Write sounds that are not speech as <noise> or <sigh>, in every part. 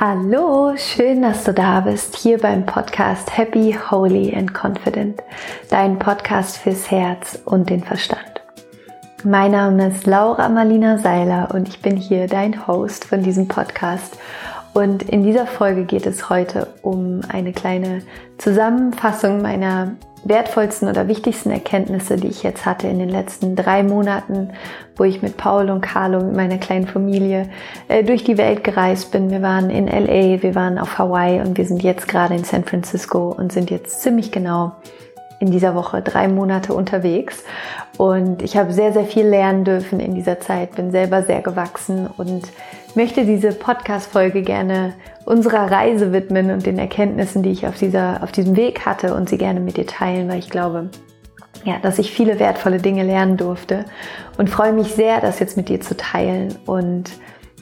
Hallo, schön, dass du da bist, hier beim Podcast Happy, Holy and Confident, dein Podcast fürs Herz und den Verstand. Mein Name ist Laura Marlina Seiler und ich bin hier dein Host von diesem Podcast. Und in dieser Folge geht es heute um eine kleine Zusammenfassung meiner wertvollsten oder wichtigsten Erkenntnisse, die ich jetzt hatte in den letzten drei Monaten, wo ich mit Paul und Carlo, mit meiner kleinen Familie, äh, durch die Welt gereist bin. Wir waren in LA, wir waren auf Hawaii und wir sind jetzt gerade in San Francisco und sind jetzt ziemlich genau in dieser Woche drei Monate unterwegs. Und ich habe sehr, sehr viel lernen dürfen in dieser Zeit, bin selber sehr gewachsen und möchte diese Podcast-Folge gerne unserer Reise widmen und den Erkenntnissen, die ich auf, dieser, auf diesem Weg hatte und sie gerne mit dir teilen, weil ich glaube, ja, dass ich viele wertvolle Dinge lernen durfte und freue mich sehr, das jetzt mit dir zu teilen. Und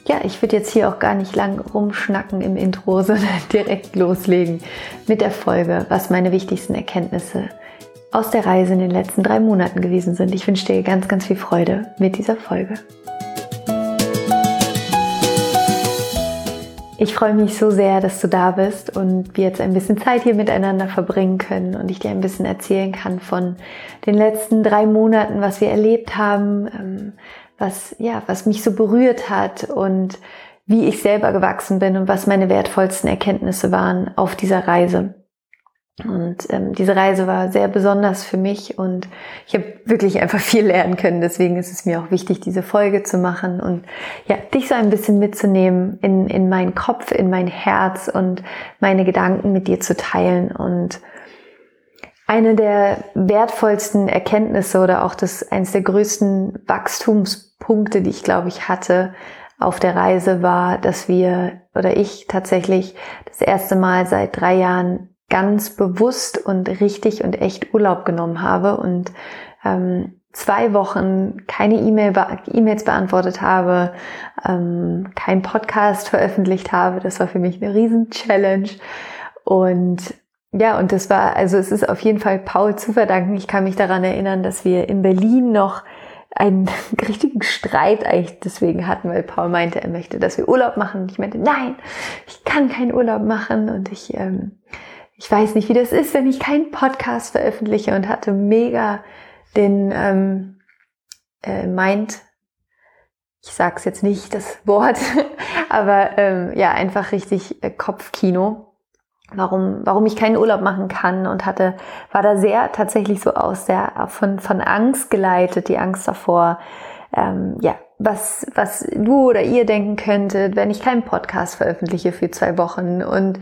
ja, ich würde jetzt hier auch gar nicht lang rumschnacken im Intro, <laughs> sondern direkt loslegen mit der Folge, was meine wichtigsten Erkenntnisse aus der Reise in den letzten drei Monaten gewesen sind. Ich wünsche dir ganz, ganz viel Freude mit dieser Folge. Ich freue mich so sehr, dass du da bist und wir jetzt ein bisschen Zeit hier miteinander verbringen können und ich dir ein bisschen erzählen kann von den letzten drei Monaten, was wir erlebt haben, ähm, was, ja, was mich so berührt hat und wie ich selber gewachsen bin und was meine wertvollsten Erkenntnisse waren auf dieser Reise. Und ähm, diese Reise war sehr besonders für mich und ich habe wirklich einfach viel lernen können. Deswegen ist es mir auch wichtig, diese Folge zu machen und ja, dich so ein bisschen mitzunehmen in, in meinen Kopf, in mein Herz und meine Gedanken mit dir zu teilen. Und eine der wertvollsten Erkenntnisse oder auch das eines der größten Wachstumspunkte, die ich glaube ich hatte auf der Reise war, dass wir oder ich tatsächlich das erste Mal seit drei Jahren ganz bewusst und richtig und echt Urlaub genommen habe und ähm, zwei Wochen keine E-Mail, E-Mails beantwortet habe, ähm, kein Podcast veröffentlicht habe. Das war für mich eine riesen Challenge. Und ja, und das war, also es ist auf jeden Fall Paul zu verdanken. Ich kann mich daran erinnern, dass wir in Berlin noch einen <laughs> richtigen Streit eigentlich deswegen hatten, weil Paul meinte, er möchte, dass wir Urlaub machen. Ich meinte, nein, ich kann keinen Urlaub machen. Und ich ähm, ich weiß nicht, wie das ist, wenn ich keinen Podcast veröffentliche und hatte mega den ähm, äh, Mind, ich sag's jetzt nicht das Wort, <laughs> aber ähm, ja, einfach richtig äh, Kopfkino, warum, warum ich keinen Urlaub machen kann und hatte, war da sehr tatsächlich so aus der, von, von Angst geleitet, die Angst davor, ähm, ja, was, was du oder ihr denken könntet, wenn ich keinen Podcast veröffentliche für zwei Wochen. Und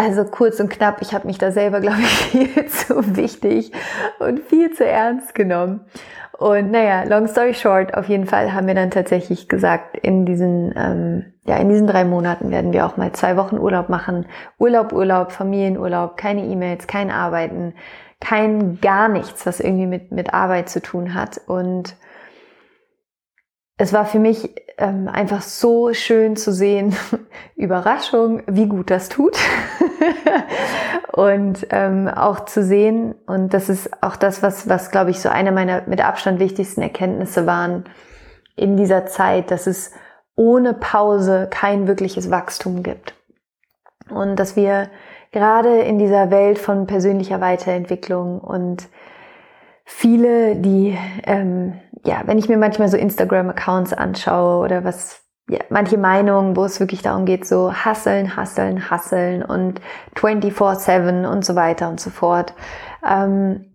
also kurz und knapp, ich habe mich da selber, glaube ich, <laughs> viel zu wichtig und viel zu ernst genommen. Und naja, long story short, auf jeden Fall haben wir dann tatsächlich gesagt, in diesen, ähm, ja, in diesen drei Monaten werden wir auch mal zwei Wochen Urlaub machen. Urlaub, Urlaub, Familienurlaub, keine E-Mails, kein Arbeiten, kein gar nichts, was irgendwie mit, mit Arbeit zu tun hat. Und es war für mich ähm, einfach so schön zu sehen, <laughs> Überraschung, wie gut das tut. <laughs> und ähm, auch zu sehen, und das ist auch das, was, was glaube ich, so eine meiner mit Abstand wichtigsten Erkenntnisse waren in dieser Zeit, dass es ohne Pause kein wirkliches Wachstum gibt. Und dass wir gerade in dieser Welt von persönlicher Weiterentwicklung und viele, die, ähm, ja, wenn ich mir manchmal so Instagram-Accounts anschaue oder was, ja, manche Meinungen, wo es wirklich darum geht, so hasseln, hasseln, hasseln und 24-7 und so weiter und so fort. Ähm,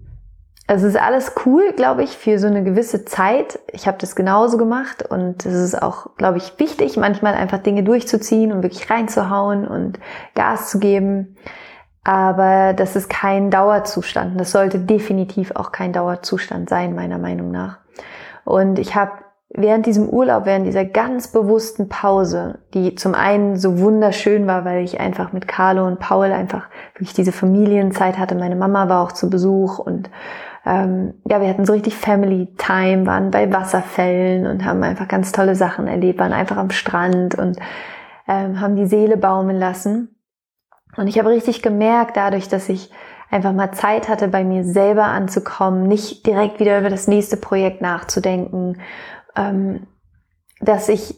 es ist alles cool, glaube ich, für so eine gewisse Zeit. Ich habe das genauso gemacht und es ist auch, glaube ich, wichtig, manchmal einfach Dinge durchzuziehen und wirklich reinzuhauen und Gas zu geben. Aber das ist kein Dauerzustand. Das sollte definitiv auch kein Dauerzustand sein, meiner Meinung nach. Und ich habe während diesem Urlaub, während dieser ganz bewussten Pause, die zum einen so wunderschön war, weil ich einfach mit Carlo und Paul einfach wirklich diese Familienzeit hatte. Meine Mama war auch zu Besuch und ähm, ja, wir hatten so richtig Family Time, waren bei Wasserfällen und haben einfach ganz tolle Sachen erlebt, waren einfach am Strand und ähm, haben die Seele baumeln lassen. Und ich habe richtig gemerkt, dadurch, dass ich einfach mal Zeit hatte, bei mir selber anzukommen, nicht direkt wieder über das nächste Projekt nachzudenken, ähm, dass ich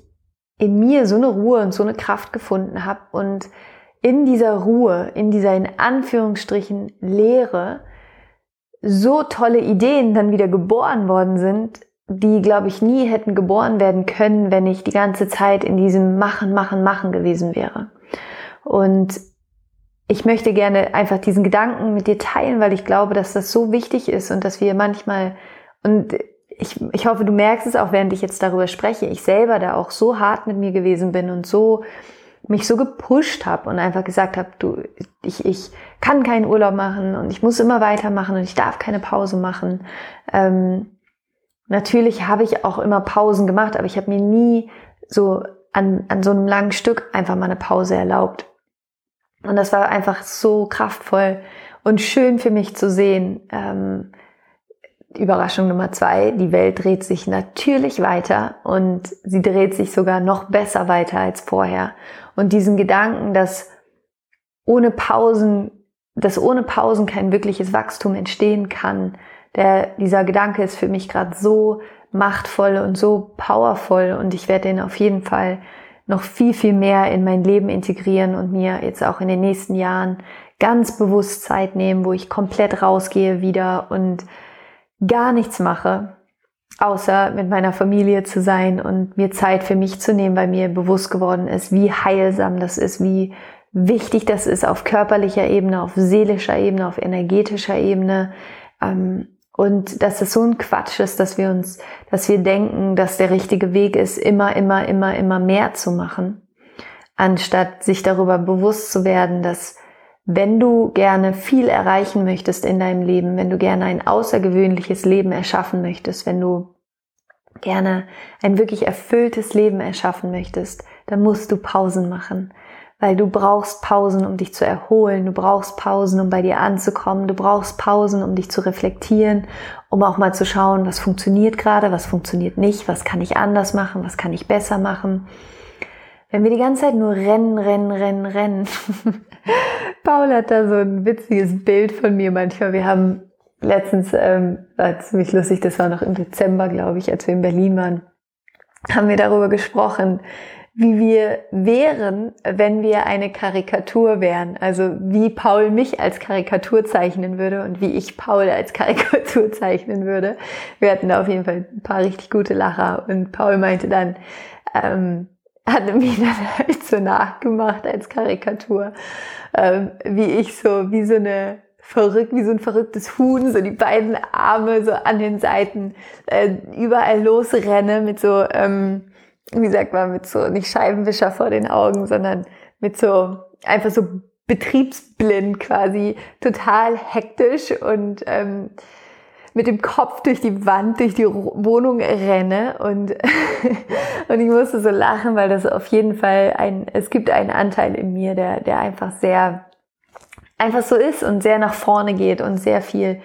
in mir so eine Ruhe und so eine Kraft gefunden habe und in dieser Ruhe, in dieser in Anführungsstrichen Leere, so tolle Ideen dann wieder geboren worden sind, die, glaube ich, nie hätten geboren werden können, wenn ich die ganze Zeit in diesem Machen, Machen, Machen gewesen wäre. Und ich möchte gerne einfach diesen Gedanken mit dir teilen, weil ich glaube, dass das so wichtig ist und dass wir manchmal, und ich, ich hoffe, du merkst es auch, während ich jetzt darüber spreche, ich selber da auch so hart mit mir gewesen bin und so mich so gepusht habe und einfach gesagt habe, du, ich, ich kann keinen Urlaub machen und ich muss immer weitermachen und ich darf keine Pause machen. Ähm, natürlich habe ich auch immer Pausen gemacht, aber ich habe mir nie so an, an so einem langen Stück einfach mal eine Pause erlaubt. Und das war einfach so kraftvoll und schön für mich zu sehen, ähm, Überraschung Nummer zwei, die Welt dreht sich natürlich weiter und sie dreht sich sogar noch besser weiter als vorher. Und diesen Gedanken, dass ohne Pausen, dass ohne Pausen kein wirkliches Wachstum entstehen kann, der, dieser Gedanke ist für mich gerade so machtvoll und so powerful und ich werde den auf jeden Fall noch viel, viel mehr in mein Leben integrieren und mir jetzt auch in den nächsten Jahren ganz bewusst Zeit nehmen, wo ich komplett rausgehe wieder und gar nichts mache, außer mit meiner Familie zu sein und mir Zeit für mich zu nehmen, weil mir bewusst geworden ist, wie heilsam das ist, wie wichtig das ist auf körperlicher Ebene, auf seelischer Ebene, auf energetischer Ebene. Ähm, und dass es so ein Quatsch ist, dass wir uns, dass wir denken, dass der richtige Weg ist, immer, immer, immer, immer mehr zu machen, anstatt sich darüber bewusst zu werden, dass wenn du gerne viel erreichen möchtest in deinem Leben, wenn du gerne ein außergewöhnliches Leben erschaffen möchtest, wenn du gerne ein wirklich erfülltes Leben erschaffen möchtest, dann musst du Pausen machen. Weil du brauchst Pausen, um dich zu erholen, du brauchst Pausen, um bei dir anzukommen, du brauchst Pausen, um dich zu reflektieren, um auch mal zu schauen, was funktioniert gerade, was funktioniert nicht, was kann ich anders machen, was kann ich besser machen. Wenn wir die ganze Zeit nur rennen, rennen, rennen, rennen. <laughs> Paul hat da so ein witziges Bild von mir manchmal. Wir haben letztens, ähm, war ziemlich lustig, das war noch im Dezember, glaube ich, als wir in Berlin waren, haben wir darüber gesprochen, wie wir wären, wenn wir eine Karikatur wären. Also wie Paul mich als Karikatur zeichnen würde und wie ich Paul als <laughs> Karikatur zeichnen würde. Wir hatten da auf jeden Fall ein paar richtig gute Lacher und Paul meinte dann, ähm, hatte mich dann <laughs> halt so nachgemacht als Karikatur, ähm, wie ich so, wie so eine verrückt, wie so ein verrücktes Huhn, so die beiden Arme so an den Seiten äh, überall losrenne mit so, ähm, wie sagt man, mit so nicht Scheibenwischer vor den Augen, sondern mit so einfach so betriebsblind quasi, total hektisch und ähm, mit dem Kopf durch die Wand, durch die Wohnung renne und, <laughs> und ich musste so lachen, weil das auf jeden Fall ein, es gibt einen Anteil in mir, der, der einfach sehr, einfach so ist und sehr nach vorne geht und sehr viel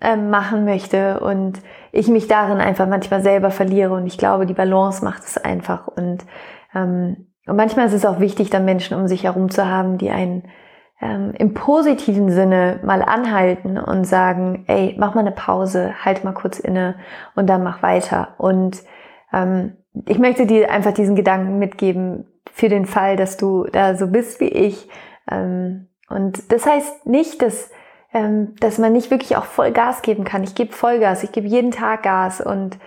ähm, machen möchte und ich mich darin einfach manchmal selber verliere und ich glaube, die Balance macht es einfach und, ähm, und manchmal ist es auch wichtig, dann Menschen um sich herum zu haben, die einen ähm, im positiven Sinne mal anhalten und sagen, ey, mach mal eine Pause, halt mal kurz inne und dann mach weiter. Und ähm, ich möchte dir einfach diesen Gedanken mitgeben für den Fall, dass du da so bist wie ich. Ähm, und das heißt nicht, dass dass man nicht wirklich auch voll Gas geben kann. Ich gebe Vollgas, ich gebe jeden Tag Gas und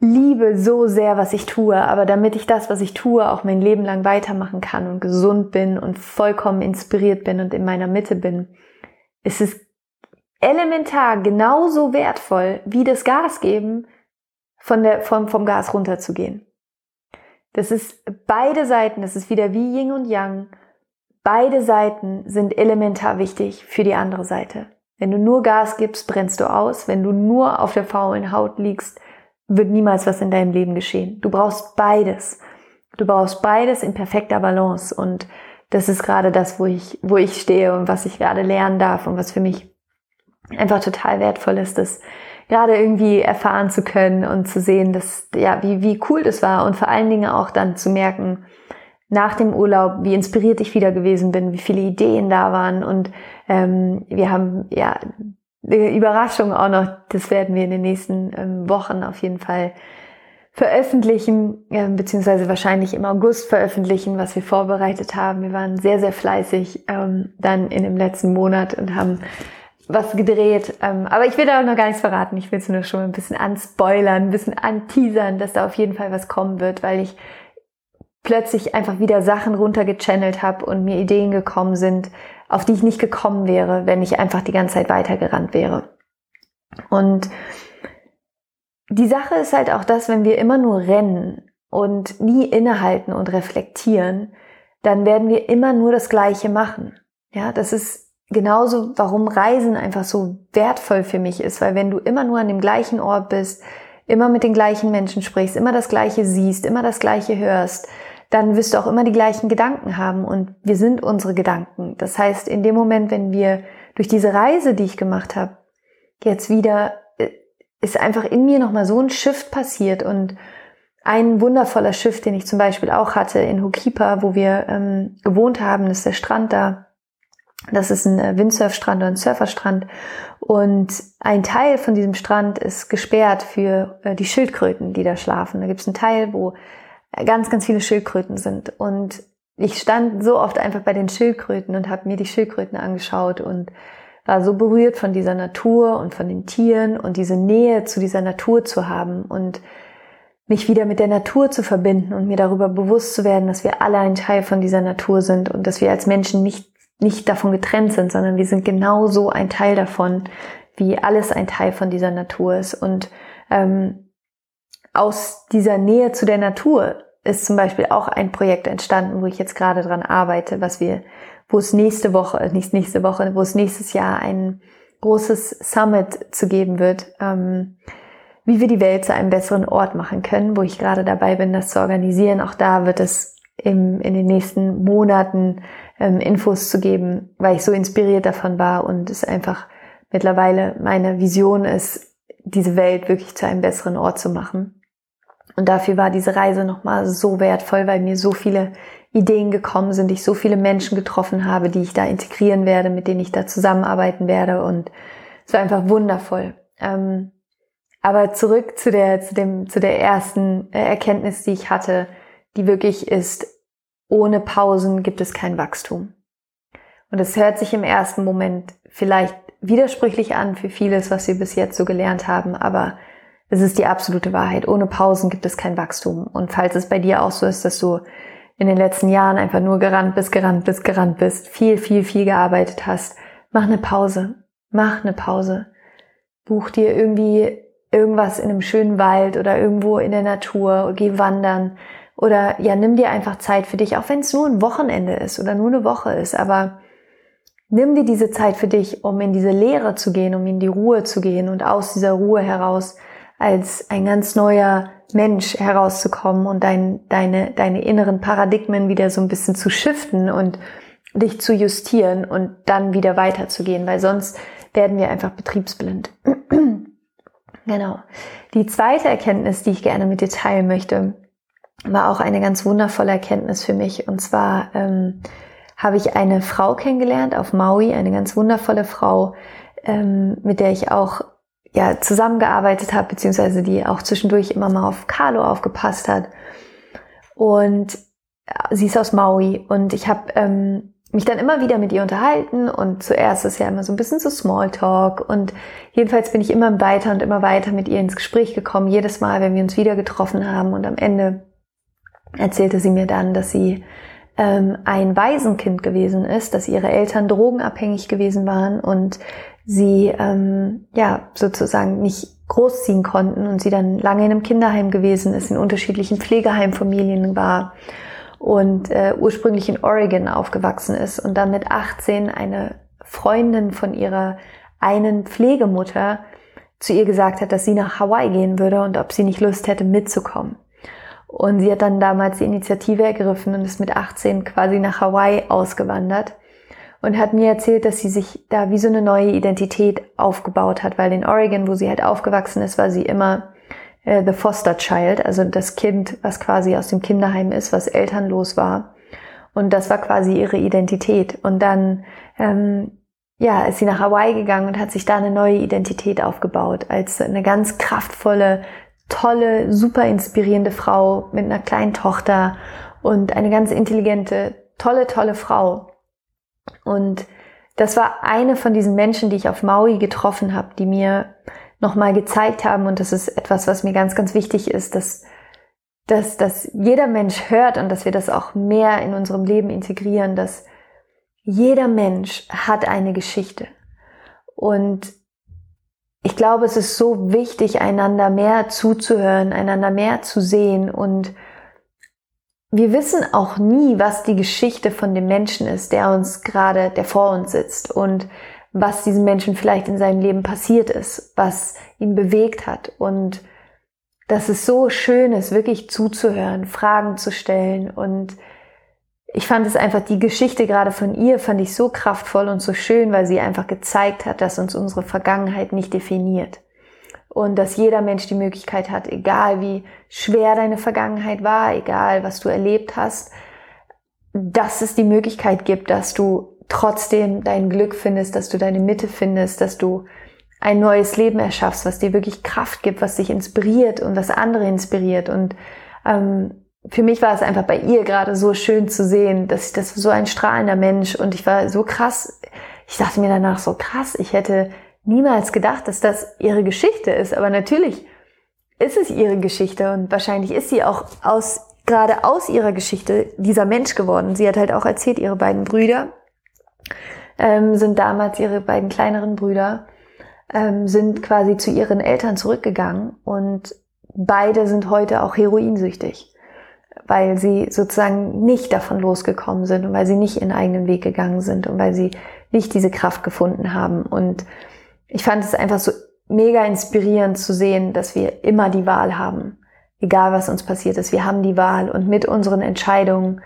liebe so sehr, was ich tue, aber damit ich das, was ich tue, auch mein Leben lang weitermachen kann und gesund bin und vollkommen inspiriert bin und in meiner Mitte bin, ist es elementar genauso wertvoll, wie das Gas geben, von der, vom, vom Gas runterzugehen. Das ist beide Seiten, das ist wieder wie Yin und Yang. Beide Seiten sind elementar wichtig für die andere Seite. Wenn du nur Gas gibst, brennst du aus. Wenn du nur auf der faulen Haut liegst, wird niemals was in deinem Leben geschehen. Du brauchst beides. Du brauchst beides in perfekter Balance und das ist gerade das, wo ich, wo ich stehe und was ich gerade lernen darf und was für mich einfach total wertvoll ist, das gerade irgendwie erfahren zu können und zu sehen, dass, ja, wie, wie cool das war und vor allen Dingen auch dann zu merken, nach dem Urlaub, wie inspiriert ich wieder gewesen bin, wie viele Ideen da waren und ähm, wir haben ja eine Überraschung auch noch, das werden wir in den nächsten ähm, Wochen auf jeden Fall veröffentlichen, äh, beziehungsweise wahrscheinlich im August veröffentlichen, was wir vorbereitet haben. Wir waren sehr, sehr fleißig ähm, dann in dem letzten Monat und haben was gedreht. Ähm, aber ich will da auch noch gar nichts verraten. Ich will es nur schon ein bisschen anspoilern, ein bisschen anteasern, dass da auf jeden Fall was kommen wird, weil ich plötzlich einfach wieder Sachen runtergechannelt habe und mir Ideen gekommen sind, auf die ich nicht gekommen wäre, wenn ich einfach die ganze Zeit weitergerannt wäre. Und die Sache ist halt auch das, wenn wir immer nur rennen und nie innehalten und reflektieren, dann werden wir immer nur das Gleiche machen. Ja, das ist genauso, warum Reisen einfach so wertvoll für mich ist, weil wenn du immer nur an dem gleichen Ort bist, immer mit den gleichen Menschen sprichst, immer das Gleiche siehst, immer das Gleiche hörst, dann wirst du auch immer die gleichen Gedanken haben und wir sind unsere Gedanken. Das heißt, in dem Moment, wenn wir durch diese Reise, die ich gemacht habe, jetzt wieder äh, ist einfach in mir nochmal so ein Shift passiert und ein wundervoller Shift, den ich zum Beispiel auch hatte in Hokipa, wo wir ähm, gewohnt haben, ist der Strand da. Das ist ein äh, Windsurfstrand oder ein Surferstrand. Und ein Teil von diesem Strand ist gesperrt für äh, die Schildkröten, die da schlafen. Da gibt es einen Teil, wo ganz, ganz viele Schildkröten sind. Und ich stand so oft einfach bei den Schildkröten und habe mir die Schildkröten angeschaut und war so berührt von dieser Natur und von den Tieren und diese Nähe zu dieser Natur zu haben und mich wieder mit der Natur zu verbinden und mir darüber bewusst zu werden, dass wir alle ein Teil von dieser Natur sind und dass wir als Menschen nicht, nicht davon getrennt sind, sondern wir sind genauso ein Teil davon, wie alles ein Teil von dieser Natur ist. Und ähm, aus dieser Nähe zu der Natur ist zum Beispiel auch ein Projekt entstanden, wo ich jetzt gerade dran arbeite, was wir wo es nächste Woche, nicht nächste Woche, wo es nächstes Jahr ein großes Summit zu geben wird, ähm, wie wir die Welt zu einem besseren Ort machen können, wo ich gerade dabei bin, das zu organisieren. Auch da wird es im, in den nächsten Monaten ähm, Infos zu geben, weil ich so inspiriert davon war und es einfach mittlerweile meine Vision ist, diese Welt wirklich zu einem besseren Ort zu machen. Und dafür war diese Reise nochmal so wertvoll, weil mir so viele Ideen gekommen sind, ich so viele Menschen getroffen habe, die ich da integrieren werde, mit denen ich da zusammenarbeiten werde und es war einfach wundervoll. Ähm, aber zurück zu der, zu dem, zu der ersten äh, Erkenntnis, die ich hatte, die wirklich ist, ohne Pausen gibt es kein Wachstum. Und es hört sich im ersten Moment vielleicht widersprüchlich an für vieles, was wir bis jetzt so gelernt haben, aber es ist die absolute Wahrheit. Ohne Pausen gibt es kein Wachstum. Und falls es bei dir auch so ist, dass du in den letzten Jahren einfach nur gerannt bist, gerannt bist, gerannt bist, viel, viel, viel gearbeitet hast, mach eine Pause. Mach eine Pause. Buch dir irgendwie irgendwas in einem schönen Wald oder irgendwo in der Natur, geh wandern oder ja, nimm dir einfach Zeit für dich, auch wenn es nur ein Wochenende ist oder nur eine Woche ist, aber nimm dir diese Zeit für dich, um in diese Leere zu gehen, um in die Ruhe zu gehen und aus dieser Ruhe heraus als ein ganz neuer Mensch herauszukommen und dein, deine, deine inneren Paradigmen wieder so ein bisschen zu shiften und dich zu justieren und dann wieder weiterzugehen, weil sonst werden wir einfach betriebsblind. <clears throat> genau. Die zweite Erkenntnis, die ich gerne mit dir teilen möchte, war auch eine ganz wundervolle Erkenntnis für mich. Und zwar ähm, habe ich eine Frau kennengelernt auf Maui, eine ganz wundervolle Frau, ähm, mit der ich auch ja, zusammengearbeitet habe, beziehungsweise die auch zwischendurch immer mal auf Carlo aufgepasst hat. Und sie ist aus Maui und ich habe ähm, mich dann immer wieder mit ihr unterhalten und zuerst ist ja immer so ein bisschen so Smalltalk und jedenfalls bin ich immer weiter und immer weiter mit ihr ins Gespräch gekommen, jedes Mal, wenn wir uns wieder getroffen haben und am Ende erzählte sie mir dann, dass sie ähm, ein Waisenkind gewesen ist, dass ihre Eltern drogenabhängig gewesen waren und sie ähm, ja sozusagen nicht großziehen konnten und sie dann lange in einem Kinderheim gewesen ist, in unterschiedlichen Pflegeheimfamilien war und äh, ursprünglich in Oregon aufgewachsen ist und dann mit 18 eine Freundin von ihrer einen Pflegemutter zu ihr gesagt hat, dass sie nach Hawaii gehen würde und ob sie nicht Lust hätte mitzukommen. Und sie hat dann damals die Initiative ergriffen und ist mit 18 quasi nach Hawaii ausgewandert und hat mir erzählt, dass sie sich da wie so eine neue Identität aufgebaut hat, weil in Oregon, wo sie halt aufgewachsen ist, war sie immer äh, the foster child, also das Kind, was quasi aus dem Kinderheim ist, was elternlos war. Und das war quasi ihre Identität. Und dann ähm, ja, ist sie nach Hawaii gegangen und hat sich da eine neue Identität aufgebaut, als eine ganz kraftvolle tolle, super inspirierende Frau mit einer kleinen Tochter und eine ganz intelligente, tolle, tolle Frau. Und das war eine von diesen Menschen, die ich auf Maui getroffen habe, die mir nochmal gezeigt haben, und das ist etwas, was mir ganz, ganz wichtig ist, dass, dass, dass jeder Mensch hört und dass wir das auch mehr in unserem Leben integrieren, dass jeder Mensch hat eine Geschichte. Und ich glaube, es ist so wichtig, einander mehr zuzuhören, einander mehr zu sehen. Und wir wissen auch nie, was die Geschichte von dem Menschen ist, der uns gerade, der vor uns sitzt und was diesem Menschen vielleicht in seinem Leben passiert ist, was ihn bewegt hat. Und dass es so schön ist, wirklich zuzuhören, Fragen zu stellen und ich fand es einfach, die Geschichte gerade von ihr fand ich so kraftvoll und so schön, weil sie einfach gezeigt hat, dass uns unsere Vergangenheit nicht definiert. Und dass jeder Mensch die Möglichkeit hat, egal wie schwer deine Vergangenheit war, egal was du erlebt hast, dass es die Möglichkeit gibt, dass du trotzdem dein Glück findest, dass du deine Mitte findest, dass du ein neues Leben erschaffst, was dir wirklich Kraft gibt, was dich inspiriert und was andere inspiriert. Und ähm, für mich war es einfach bei ihr gerade so schön zu sehen, dass ich das so ein strahlender Mensch und ich war so krass. Ich dachte mir danach so krass, ich hätte niemals gedacht, dass das ihre Geschichte ist. Aber natürlich ist es ihre Geschichte und wahrscheinlich ist sie auch aus, gerade aus ihrer Geschichte dieser Mensch geworden. Sie hat halt auch erzählt, ihre beiden Brüder ähm, sind damals ihre beiden kleineren Brüder ähm, sind quasi zu ihren Eltern zurückgegangen und beide sind heute auch heroinsüchtig weil sie sozusagen nicht davon losgekommen sind und weil sie nicht ihren eigenen Weg gegangen sind und weil sie nicht diese Kraft gefunden haben. Und ich fand es einfach so mega inspirierend zu sehen, dass wir immer die Wahl haben. Egal was uns passiert ist, wir haben die Wahl und mit unseren Entscheidungen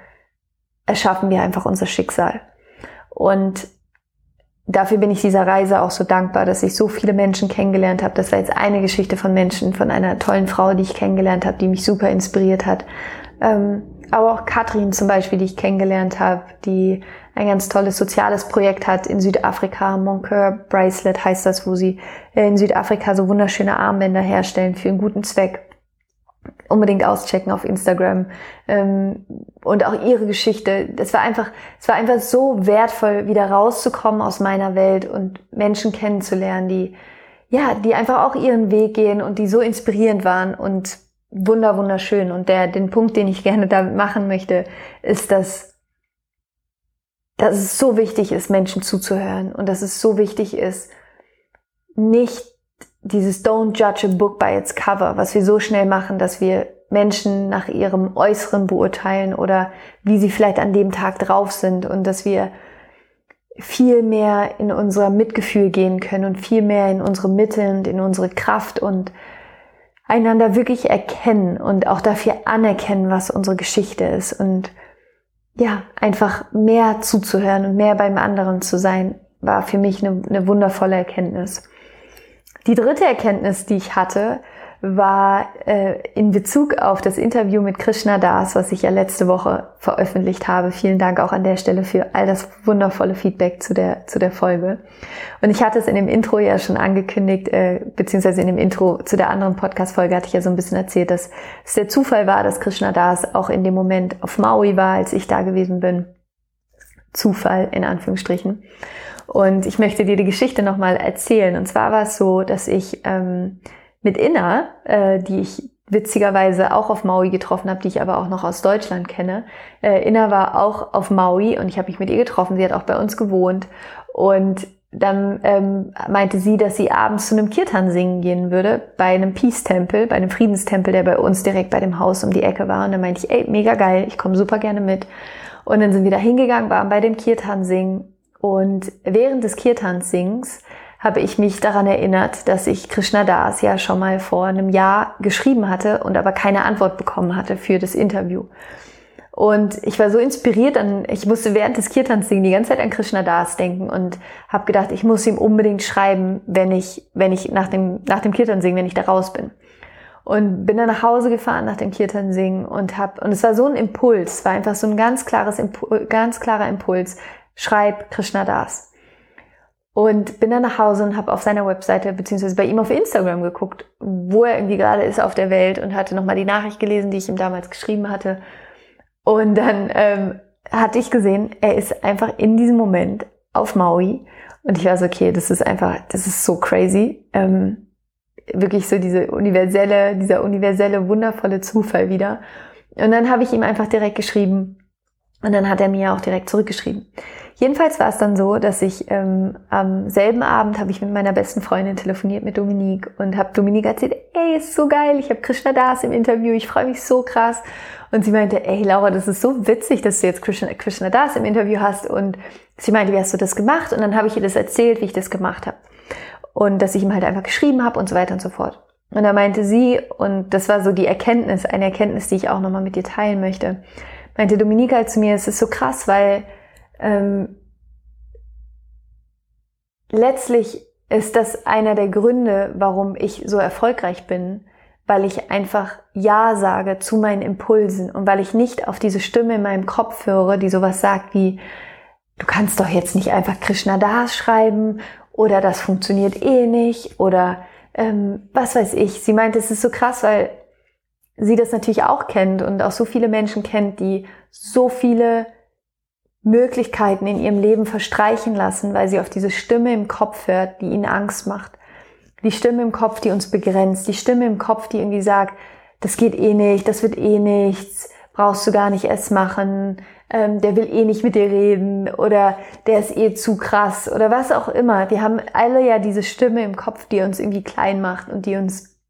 erschaffen wir einfach unser Schicksal. Und dafür bin ich dieser Reise auch so dankbar, dass ich so viele Menschen kennengelernt habe. Das war jetzt eine Geschichte von Menschen, von einer tollen Frau, die ich kennengelernt habe, die mich super inspiriert hat. Ähm, aber auch Katrin zum Beispiel, die ich kennengelernt habe, die ein ganz tolles soziales Projekt hat in Südafrika. Moncur Bracelet heißt das, wo sie in Südafrika so wunderschöne Armbänder herstellen für einen guten Zweck. Unbedingt auschecken auf Instagram. Ähm, und auch ihre Geschichte. Das war einfach, es war einfach so wertvoll, wieder rauszukommen aus meiner Welt und Menschen kennenzulernen, die, ja, die einfach auch ihren Weg gehen und die so inspirierend waren und wunder, wunderschön. Und der, den Punkt, den ich gerne damit machen möchte, ist, dass, dass es so wichtig ist, Menschen zuzuhören und dass es so wichtig ist, nicht dieses Don't judge a book by its cover, was wir so schnell machen, dass wir Menschen nach ihrem Äußeren beurteilen oder wie sie vielleicht an dem Tag drauf sind und dass wir viel mehr in unser Mitgefühl gehen können und viel mehr in unsere Mitte und in unsere Kraft und einander wirklich erkennen und auch dafür anerkennen, was unsere Geschichte ist und ja, einfach mehr zuzuhören und mehr beim anderen zu sein, war für mich eine, eine wundervolle Erkenntnis. Die dritte Erkenntnis, die ich hatte, war äh, in Bezug auf das Interview mit Krishna Das, was ich ja letzte Woche veröffentlicht habe. Vielen Dank auch an der Stelle für all das wundervolle Feedback zu der, zu der Folge. Und ich hatte es in dem Intro ja schon angekündigt, äh, beziehungsweise in dem Intro zu der anderen Podcast-Folge hatte ich ja so ein bisschen erzählt, dass es der Zufall war, dass Krishna Das auch in dem Moment auf Maui war, als ich da gewesen bin. Zufall in Anführungsstrichen. Und ich möchte dir die Geschichte nochmal erzählen. Und zwar war es so, dass ich ähm, mit Inna, äh, die ich witzigerweise auch auf Maui getroffen habe, die ich aber auch noch aus Deutschland kenne. Äh, Inna war auch auf Maui und ich habe mich mit ihr getroffen. Sie hat auch bei uns gewohnt. Und dann ähm, meinte sie, dass sie abends zu einem Kirtan singen gehen würde, bei einem Peace-Tempel, bei einem Friedenstempel, der bei uns direkt bei dem Haus um die Ecke war. Und dann meinte ich, ey, mega geil, ich komme super gerne mit. Und dann sind wir da hingegangen, waren bei dem Kirtan singen. Und während des Kirtan-Sings habe ich mich daran erinnert, dass ich Krishna Das ja schon mal vor einem Jahr geschrieben hatte und aber keine Antwort bekommen hatte für das Interview. Und ich war so inspiriert, an, ich musste während des Kirtans singen die ganze Zeit an Krishna Das denken und habe gedacht, ich muss ihm unbedingt schreiben, wenn ich, wenn ich nach dem, nach dem Kirtan singen, wenn ich da raus bin. Und bin dann nach Hause gefahren nach dem Kirtan singen und hab, und es war so ein Impuls, war einfach so ein ganz klares, ganz klarer Impuls, schreib Krishna Das. Und bin dann nach Hause und habe auf seiner Webseite beziehungsweise bei ihm auf Instagram geguckt, wo er irgendwie gerade ist auf der Welt und hatte nochmal die Nachricht gelesen, die ich ihm damals geschrieben hatte. Und dann ähm, hatte ich gesehen, er ist einfach in diesem Moment auf Maui. Und ich war so, okay, das ist einfach, das ist so crazy. Ähm, wirklich so diese universelle, dieser universelle, wundervolle Zufall wieder. Und dann habe ich ihm einfach direkt geschrieben. Und dann hat er mir auch direkt zurückgeschrieben. Jedenfalls war es dann so, dass ich ähm, am selben Abend habe ich mit meiner besten Freundin telefoniert, mit Dominique, und habe Dominique erzählt, ey, ist so geil, ich habe Krishna Das im Interview, ich freue mich so krass. Und sie meinte, ey Laura, das ist so witzig, dass du jetzt Krishna, Krishna Das im Interview hast. Und sie meinte, wie hast du das gemacht? Und dann habe ich ihr das erzählt, wie ich das gemacht habe. Und dass ich ihm halt einfach geschrieben habe und so weiter und so fort. Und da meinte sie, und das war so die Erkenntnis, eine Erkenntnis, die ich auch nochmal mit dir teilen möchte, meinte Dominika halt zu mir, es ist so krass, weil ähm, letztlich ist das einer der Gründe, warum ich so erfolgreich bin, weil ich einfach Ja sage zu meinen Impulsen und weil ich nicht auf diese Stimme in meinem Kopf höre, die sowas sagt wie, du kannst doch jetzt nicht einfach Krishna Das schreiben oder das funktioniert eh nicht oder ähm, was weiß ich. Sie meint, es ist so krass, weil sie das natürlich auch kennt und auch so viele Menschen kennt, die so viele Möglichkeiten in ihrem Leben verstreichen lassen, weil sie auf diese Stimme im Kopf hört, die ihnen Angst macht. Die Stimme im Kopf, die uns begrenzt. Die Stimme im Kopf, die irgendwie sagt, das geht eh nicht, das wird eh nichts, brauchst du gar nicht erst machen, ähm, der will eh nicht mit dir reden oder der ist eh zu krass oder was auch immer. Wir haben alle ja diese Stimme im Kopf, die uns irgendwie klein macht und die uns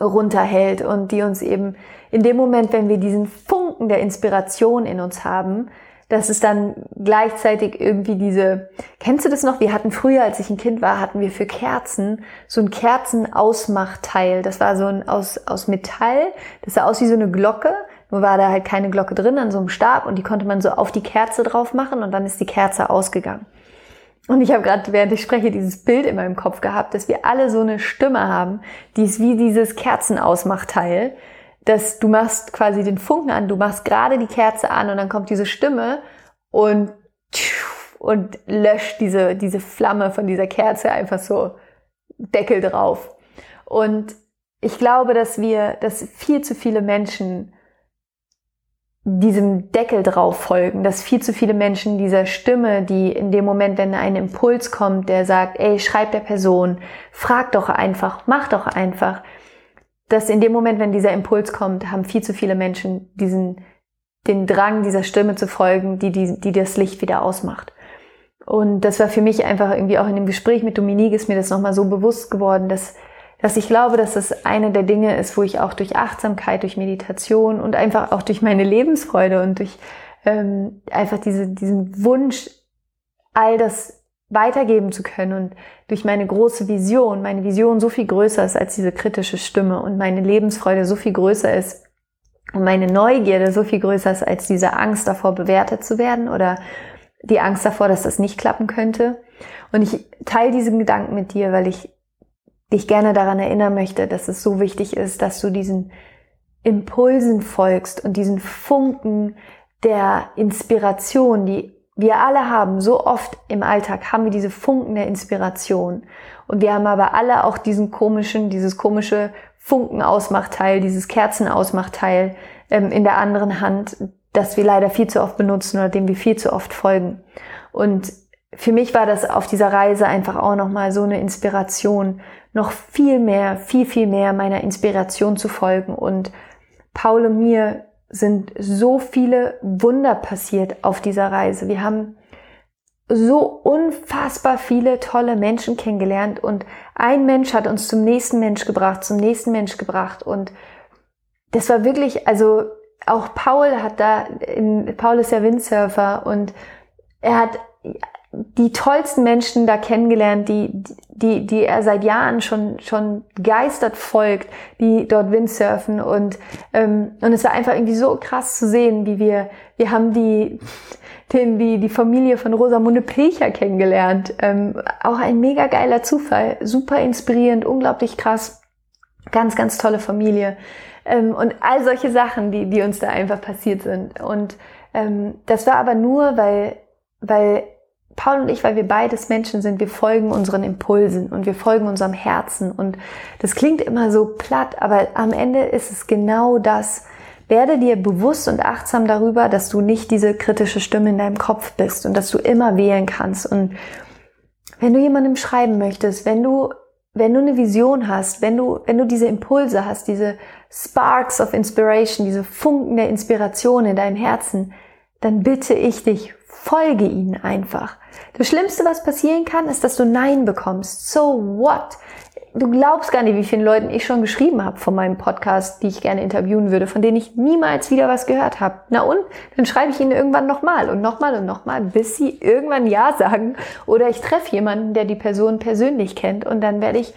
runterhält und die uns eben in dem Moment, wenn wir diesen Funken der Inspiration in uns haben, dass es dann gleichzeitig irgendwie diese, kennst du das noch? Wir hatten früher, als ich ein Kind war, hatten wir für Kerzen so ein Kerzenausmachteil. Das war so ein aus, aus Metall, das sah aus wie so eine Glocke, nur war da halt keine Glocke drin an so einem Stab und die konnte man so auf die Kerze drauf machen und dann ist die Kerze ausgegangen. Und ich habe gerade, während ich spreche, dieses Bild in meinem Kopf gehabt, dass wir alle so eine Stimme haben, die ist wie dieses Kerzenausmachteil, dass du machst quasi den Funken an, du machst gerade die Kerze an und dann kommt diese Stimme und und löscht diese diese Flamme von dieser Kerze einfach so Deckel drauf. Und ich glaube, dass wir, dass viel zu viele Menschen diesem Deckel drauf folgen, dass viel zu viele Menschen dieser Stimme, die in dem Moment, wenn ein Impuls kommt, der sagt, ey, schreib der Person, frag doch einfach, mach doch einfach, dass in dem Moment, wenn dieser Impuls kommt, haben viel zu viele Menschen diesen, den Drang, dieser Stimme zu folgen, die, die, die das Licht wieder ausmacht. Und das war für mich einfach irgendwie auch in dem Gespräch mit Dominique ist mir das nochmal so bewusst geworden, dass, dass ich glaube, dass das eine der Dinge ist, wo ich auch durch Achtsamkeit, durch Meditation und einfach auch durch meine Lebensfreude und durch ähm, einfach diese, diesen Wunsch, all das weitergeben zu können und durch meine große Vision, meine Vision so viel größer ist als diese kritische Stimme und meine Lebensfreude so viel größer ist und meine Neugierde so viel größer ist als diese Angst davor, bewertet zu werden oder die Angst davor, dass das nicht klappen könnte. Und ich teile diesen Gedanken mit dir, weil ich dich gerne daran erinnern möchte, dass es so wichtig ist, dass du diesen Impulsen folgst und diesen Funken der Inspiration, die wir alle haben, so oft im Alltag haben wir diese Funken der Inspiration. Und wir haben aber alle auch diesen komischen, dieses komische Funkenausmachteil, dieses Kerzenausmachteil ähm, in der anderen Hand, das wir leider viel zu oft benutzen oder dem wir viel zu oft folgen. Und für mich war das auf dieser Reise einfach auch nochmal so eine Inspiration, noch viel mehr, viel, viel mehr meiner Inspiration zu folgen und Paul und mir sind so viele Wunder passiert auf dieser Reise. Wir haben so unfassbar viele tolle Menschen kennengelernt und ein Mensch hat uns zum nächsten Mensch gebracht, zum nächsten Mensch gebracht und das war wirklich, also auch Paul hat da, Paul ist ja Windsurfer und er hat die tollsten Menschen da kennengelernt, die, die, die er seit Jahren schon, schon geistert folgt, die dort Windsurfen und, ähm, und es war einfach irgendwie so krass zu sehen, wie wir, wir haben die, den, die, die Familie von Rosamunde Pilcher kennengelernt. Ähm, auch ein mega geiler Zufall, super inspirierend, unglaublich krass, ganz, ganz tolle Familie. Ähm, und all solche Sachen, die, die uns da einfach passiert sind. Und ähm, das war aber nur, weil, weil Paul und ich, weil wir beides Menschen sind, wir folgen unseren Impulsen und wir folgen unserem Herzen. Und das klingt immer so platt, aber am Ende ist es genau das. Werde dir bewusst und achtsam darüber, dass du nicht diese kritische Stimme in deinem Kopf bist und dass du immer wählen kannst. Und wenn du jemandem schreiben möchtest, wenn du, wenn du eine Vision hast, wenn du, wenn du diese Impulse hast, diese Sparks of Inspiration, diese Funken der Inspiration in deinem Herzen, dann bitte ich dich, folge ihnen einfach. Das Schlimmste, was passieren kann, ist, dass du Nein bekommst. So what? Du glaubst gar nicht, wie vielen Leuten ich schon geschrieben habe von meinem Podcast, die ich gerne interviewen würde, von denen ich niemals wieder was gehört habe. Na und? Dann schreibe ich ihnen irgendwann nochmal und nochmal und nochmal, bis sie irgendwann Ja sagen. Oder ich treffe jemanden, der die Person persönlich kennt und dann werde ich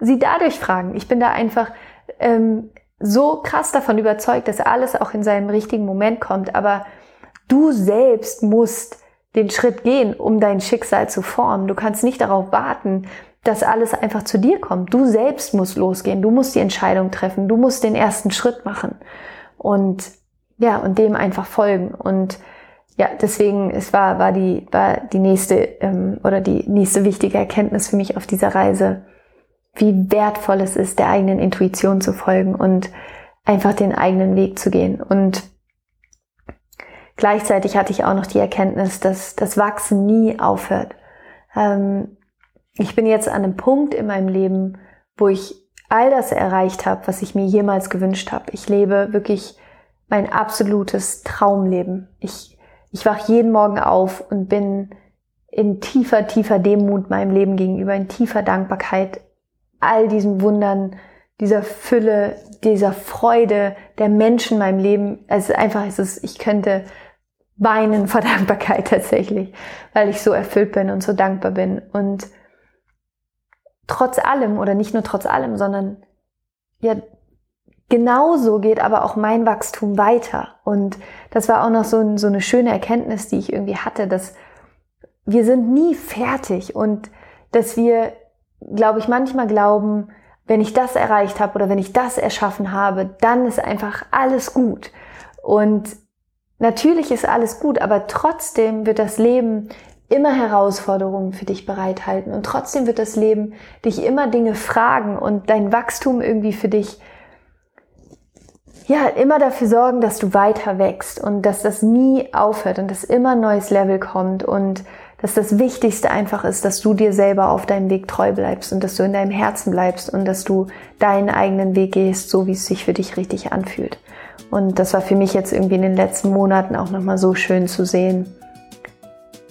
sie dadurch fragen. Ich bin da einfach ähm, so krass davon überzeugt, dass alles auch in seinem richtigen Moment kommt. Aber Du selbst musst den Schritt gehen, um dein Schicksal zu formen. Du kannst nicht darauf warten, dass alles einfach zu dir kommt. Du selbst musst losgehen. Du musst die Entscheidung treffen. Du musst den ersten Schritt machen. Und ja, und dem einfach folgen. Und ja, deswegen, es war, war die, war die nächste, ähm, oder die nächste wichtige Erkenntnis für mich auf dieser Reise, wie wertvoll es ist, der eigenen Intuition zu folgen und einfach den eigenen Weg zu gehen. Und Gleichzeitig hatte ich auch noch die Erkenntnis, dass das Wachsen nie aufhört. Ähm, ich bin jetzt an einem Punkt in meinem Leben, wo ich all das erreicht habe, was ich mir jemals gewünscht habe. Ich lebe wirklich mein absolutes Traumleben. Ich, ich wach jeden Morgen auf und bin in tiefer, tiefer Demut meinem Leben gegenüber, in tiefer Dankbarkeit all diesen Wundern, dieser Fülle, dieser Freude der Menschen in meinem Leben. Es ist einfach, es ist, ich könnte weinen vor Dankbarkeit tatsächlich, weil ich so erfüllt bin und so dankbar bin. Und trotz allem, oder nicht nur trotz allem, sondern ja, genauso geht aber auch mein Wachstum weiter. Und das war auch noch so, so eine schöne Erkenntnis, die ich irgendwie hatte, dass wir sind nie fertig und dass wir, glaube ich, manchmal glauben, wenn ich das erreicht habe oder wenn ich das erschaffen habe, dann ist einfach alles gut. Und Natürlich ist alles gut, aber trotzdem wird das Leben immer Herausforderungen für dich bereithalten und trotzdem wird das Leben dich immer Dinge fragen und dein Wachstum irgendwie für dich ja, immer dafür sorgen, dass du weiter wächst und dass das nie aufhört und dass immer ein neues Level kommt und dass das Wichtigste einfach ist, dass du dir selber auf deinem Weg treu bleibst und dass du in deinem Herzen bleibst und dass du deinen eigenen Weg gehst, so wie es sich für dich richtig anfühlt. Und das war für mich jetzt irgendwie in den letzten Monaten auch nochmal so schön zu sehen,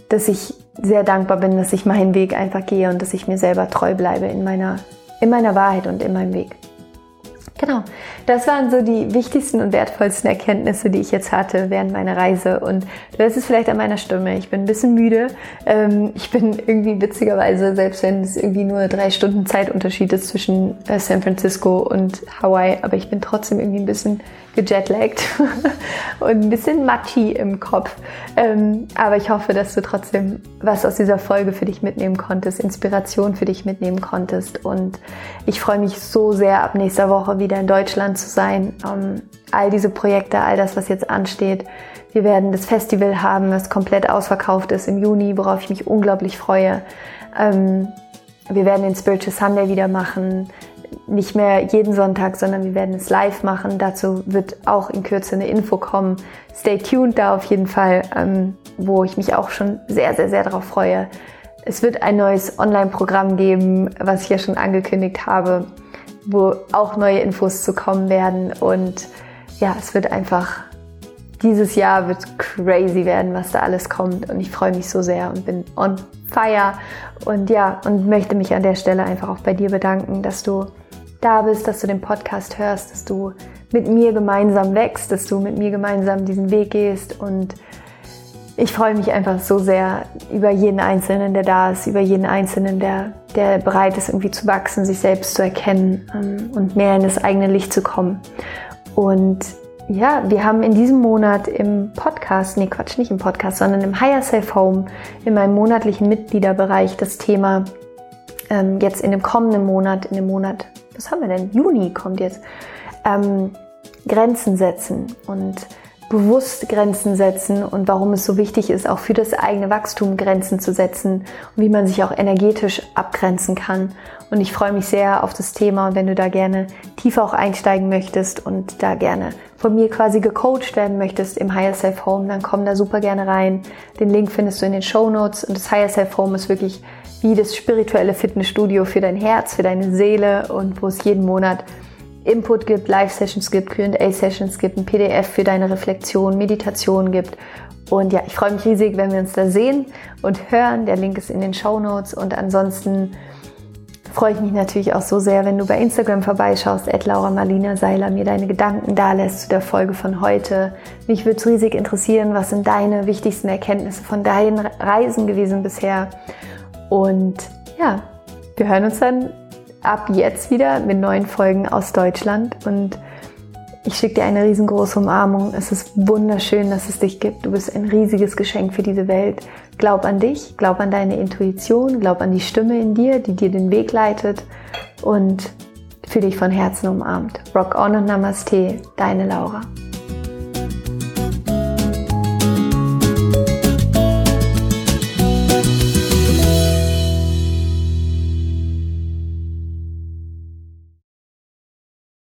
dass ich sehr dankbar bin, dass ich meinen Weg einfach gehe und dass ich mir selber treu bleibe in meiner, in meiner Wahrheit und in meinem Weg. Genau, das waren so die wichtigsten und wertvollsten Erkenntnisse, die ich jetzt hatte während meiner Reise. Und du hörst es vielleicht an meiner Stimme. Ich bin ein bisschen müde. Ähm, ich bin irgendwie witzigerweise, selbst wenn es irgendwie nur drei Stunden Zeitunterschied ist zwischen äh, San Francisco und Hawaii, aber ich bin trotzdem irgendwie ein bisschen gejetlaggt <laughs> und ein bisschen matchy im Kopf. Ähm, aber ich hoffe, dass du trotzdem was aus dieser Folge für dich mitnehmen konntest, Inspiration für dich mitnehmen konntest. Und ich freue mich so sehr, ab nächster Woche wieder in Deutschland zu sein. Ähm, all diese Projekte, all das, was jetzt ansteht. Wir werden das Festival haben, das komplett ausverkauft ist im Juni, worauf ich mich unglaublich freue. Ähm, wir werden den Spiritual Sunday wieder machen nicht mehr jeden Sonntag, sondern wir werden es live machen. Dazu wird auch in Kürze eine Info kommen. Stay tuned da auf jeden Fall, ähm, wo ich mich auch schon sehr, sehr, sehr darauf freue. Es wird ein neues Online-Programm geben, was ich ja schon angekündigt habe, wo auch neue Infos zu kommen werden. Und ja, es wird einfach, dieses Jahr wird crazy werden, was da alles kommt. Und ich freue mich so sehr und bin on fire. Und ja, und möchte mich an der Stelle einfach auch bei dir bedanken, dass du da bist, dass du den Podcast hörst, dass du mit mir gemeinsam wächst, dass du mit mir gemeinsam diesen Weg gehst und ich freue mich einfach so sehr über jeden Einzelnen, der da ist, über jeden Einzelnen, der, der bereit ist, irgendwie zu wachsen, sich selbst zu erkennen ähm, und mehr in das eigene Licht zu kommen. Und ja, wir haben in diesem Monat im Podcast, nee Quatsch, nicht im Podcast, sondern im Higher Self Home, in meinem monatlichen Mitgliederbereich das Thema ähm, jetzt in dem kommenden Monat, in dem Monat was haben wir denn? Juni kommt jetzt. Ähm, Grenzen setzen. Und bewusst Grenzen setzen und warum es so wichtig ist, auch für das eigene Wachstum Grenzen zu setzen und wie man sich auch energetisch abgrenzen kann. Und ich freue mich sehr auf das Thema und wenn du da gerne tiefer auch einsteigen möchtest und da gerne von mir quasi gecoacht werden möchtest im Higher Self Home, dann komm da super gerne rein. Den Link findest du in den Show Notes und das Higher Self Home ist wirklich wie das spirituelle Fitnessstudio für dein Herz, für deine Seele und wo es jeden Monat Input gibt, Live-Sessions gibt, QA-Sessions gibt, ein PDF für deine Reflexion, Meditation gibt. Und ja, ich freue mich riesig, wenn wir uns da sehen und hören. Der Link ist in den Show Notes. Und ansonsten freue ich mich natürlich auch so sehr, wenn du bei Instagram vorbeischaust, at Laura Marlina Seiler, mir deine Gedanken da lässt zu der Folge von heute. Mich würde es riesig interessieren, was sind deine wichtigsten Erkenntnisse von deinen Reisen gewesen bisher. Und ja, wir hören uns dann ab jetzt wieder mit neuen Folgen aus Deutschland und ich schicke dir eine riesengroße Umarmung. Es ist wunderschön, dass es dich gibt. Du bist ein riesiges Geschenk für diese Welt. Glaub an dich, glaub an deine Intuition, glaub an die Stimme in dir, die dir den Weg leitet und fühle dich von Herzen umarmt. Rock on und Namaste, deine Laura.